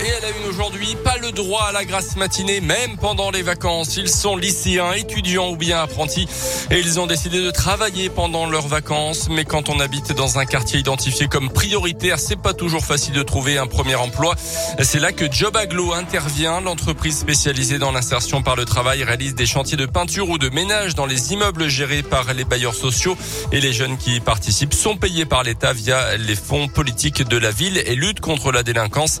Et à la une aujourd'hui, pas le droit à la grasse matinée, même pendant les vacances. Ils sont lycéens, étudiants ou bien apprentis et ils ont décidé de travailler pendant leurs vacances. Mais quand on habite dans un quartier identifié comme prioritaire, c'est pas toujours facile de trouver un premier emploi. C'est là que Job Aglo intervient. L'entreprise spécialisée dans l'insertion par le travail réalise des chantiers de peinture ou de ménage dans les immeubles gérés par les bailleurs sociaux et les jeunes qui y participent sont payés par l'État via les fonds politiques de la ville et lutte contre la délinquance.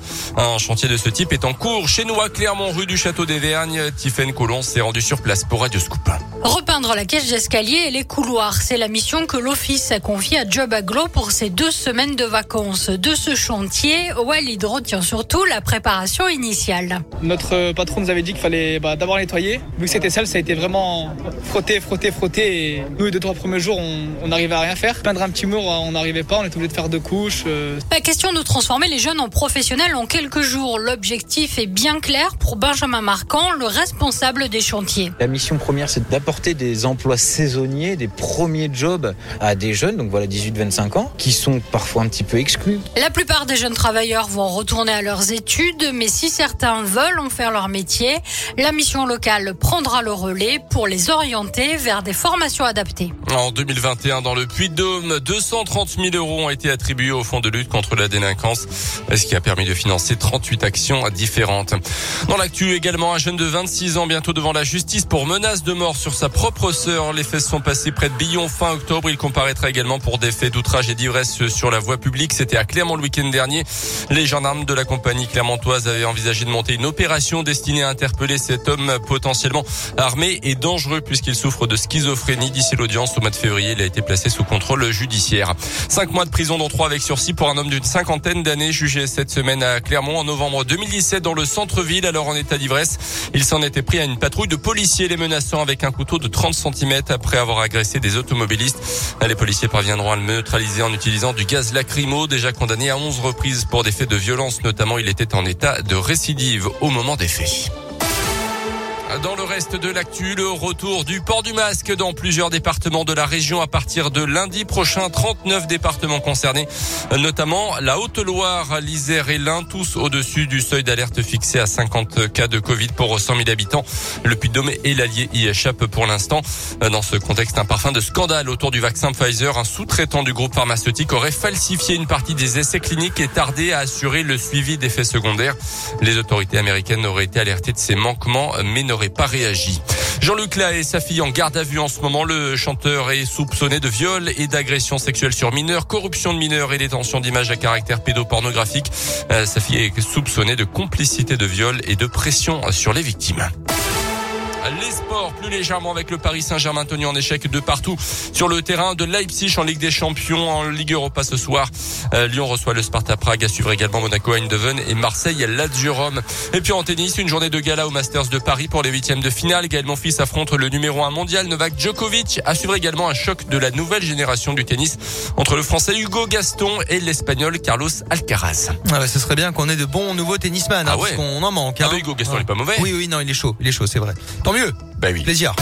Chantier de ce type est en cours chez nous à Clermont, rue du Château des Vergnes. Tiffaine Colomb s'est rendu sur place pour Radio Scoop. Repeindre la cage d'escalier et les couloirs, c'est la mission que l'Office a confiée à Job Aglo pour ses deux semaines de vacances. De ce chantier, Walid retient surtout la préparation initiale. Notre patron nous avait dit qu'il fallait bah, d'abord nettoyer. Vu que c'était sale, ça a été vraiment frotter, frotter, frotter. Et nous, les deux, trois premiers jours, on n'arrivait à rien faire. Peindre un petit mur, on n'arrivait pas. On était obligé de faire deux couches. Euh. Pas question de transformer les jeunes en professionnels en quelques jours. L'objectif est bien clair pour Benjamin Marquand, le responsable des chantiers. La mission première, c'est d'apporter des emplois saisonniers, des premiers jobs à des jeunes, donc voilà 18-25 ans, qui sont parfois un petit peu exclus. La plupart des jeunes travailleurs vont retourner à leurs études, mais si certains veulent en faire leur métier, la mission locale prendra le relais pour les orienter vers des formations adaptées. En 2021, dans le Puy-de-Dôme, 230 000 euros ont été attribués au Fonds de lutte contre la délinquance, ce qui a permis de financer 38 actions différentes. Dans l'actu également, un jeune de 26 ans bientôt devant la justice pour menace de mort sur sa propre sœur. Les faits sont passés près de Billon fin octobre. Il comparaîtra également pour des faits d'outrage et d'ivresse sur la voie publique. C'était à Clermont le week-end dernier. Les gendarmes de la compagnie clermontoise avaient envisagé de monter une opération destinée à interpeller cet homme potentiellement armé et dangereux puisqu'il souffre de schizophrénie. D'ici l'audience au mois de février, il a été placé sous contrôle judiciaire. Cinq mois de prison dont trois avec sursis pour un homme d'une cinquantaine d'années jugé cette semaine à Clermont en novembre 2017 dans le centre-ville, alors en état d'ivresse. Il s'en était pris à une patrouille de policiers les menaçant avec un couteau de 30 cm après avoir agressé des automobilistes. Les policiers parviendront à le neutraliser en utilisant du gaz lacrymo, déjà condamné à 11 reprises pour des faits de violence notamment. Il était en état de récidive au moment des faits. Dans le reste de l'actu, le retour du port du masque dans plusieurs départements de la région à partir de lundi prochain. 39 départements concernés, notamment la Haute-Loire, l'Isère et l'Ain, tous au-dessus du seuil d'alerte fixé à 50 cas de Covid pour 100 000 habitants. Le Puy-de-Dôme et l'Allier y échappent pour l'instant. Dans ce contexte, un parfum de scandale autour du vaccin Pfizer. Un sous-traitant du groupe pharmaceutique aurait falsifié une partie des essais cliniques et tardé à assurer le suivi d'effets secondaires. Les autorités américaines auraient été alertées de ces manquements, mais n'auraient pas réagi. Jean-Luc Lahaye et sa fille en garde à vue en ce moment. Le chanteur est soupçonné de viol et d'agression sexuelle sur mineurs, corruption de mineurs et détention d'images à caractère pédopornographique. Euh, sa fille est soupçonnée de complicité de viol et de pression sur les victimes. Les sports plus légèrement avec le Paris Saint-Germain tenu en échec de partout sur le terrain de Leipzig en Ligue des Champions, en Ligue Europa ce soir. Euh, Lyon reçoit le Sparta Prague, à suivre également Monaco Eindhoven et Marseille Lazio Rome. Et puis en tennis, une journée de gala au Masters de Paris pour les huitièmes de finale. Gaël Monfils affronte le numéro 1 mondial Novak Djokovic. À suivre également un choc de la nouvelle génération du tennis entre le Français Hugo Gaston et l'Espagnol Carlos Alcaraz. Ah ce serait bien qu'on ait de bons nouveaux tennisman, hein, ah parce qu'on en manque. Ah hein. bah Hugo Gaston n'est pas mauvais. Oui, oui, non, il est chaud, il est chaud, c'est vrai. Tant mieux. Bah oui. Plaisir.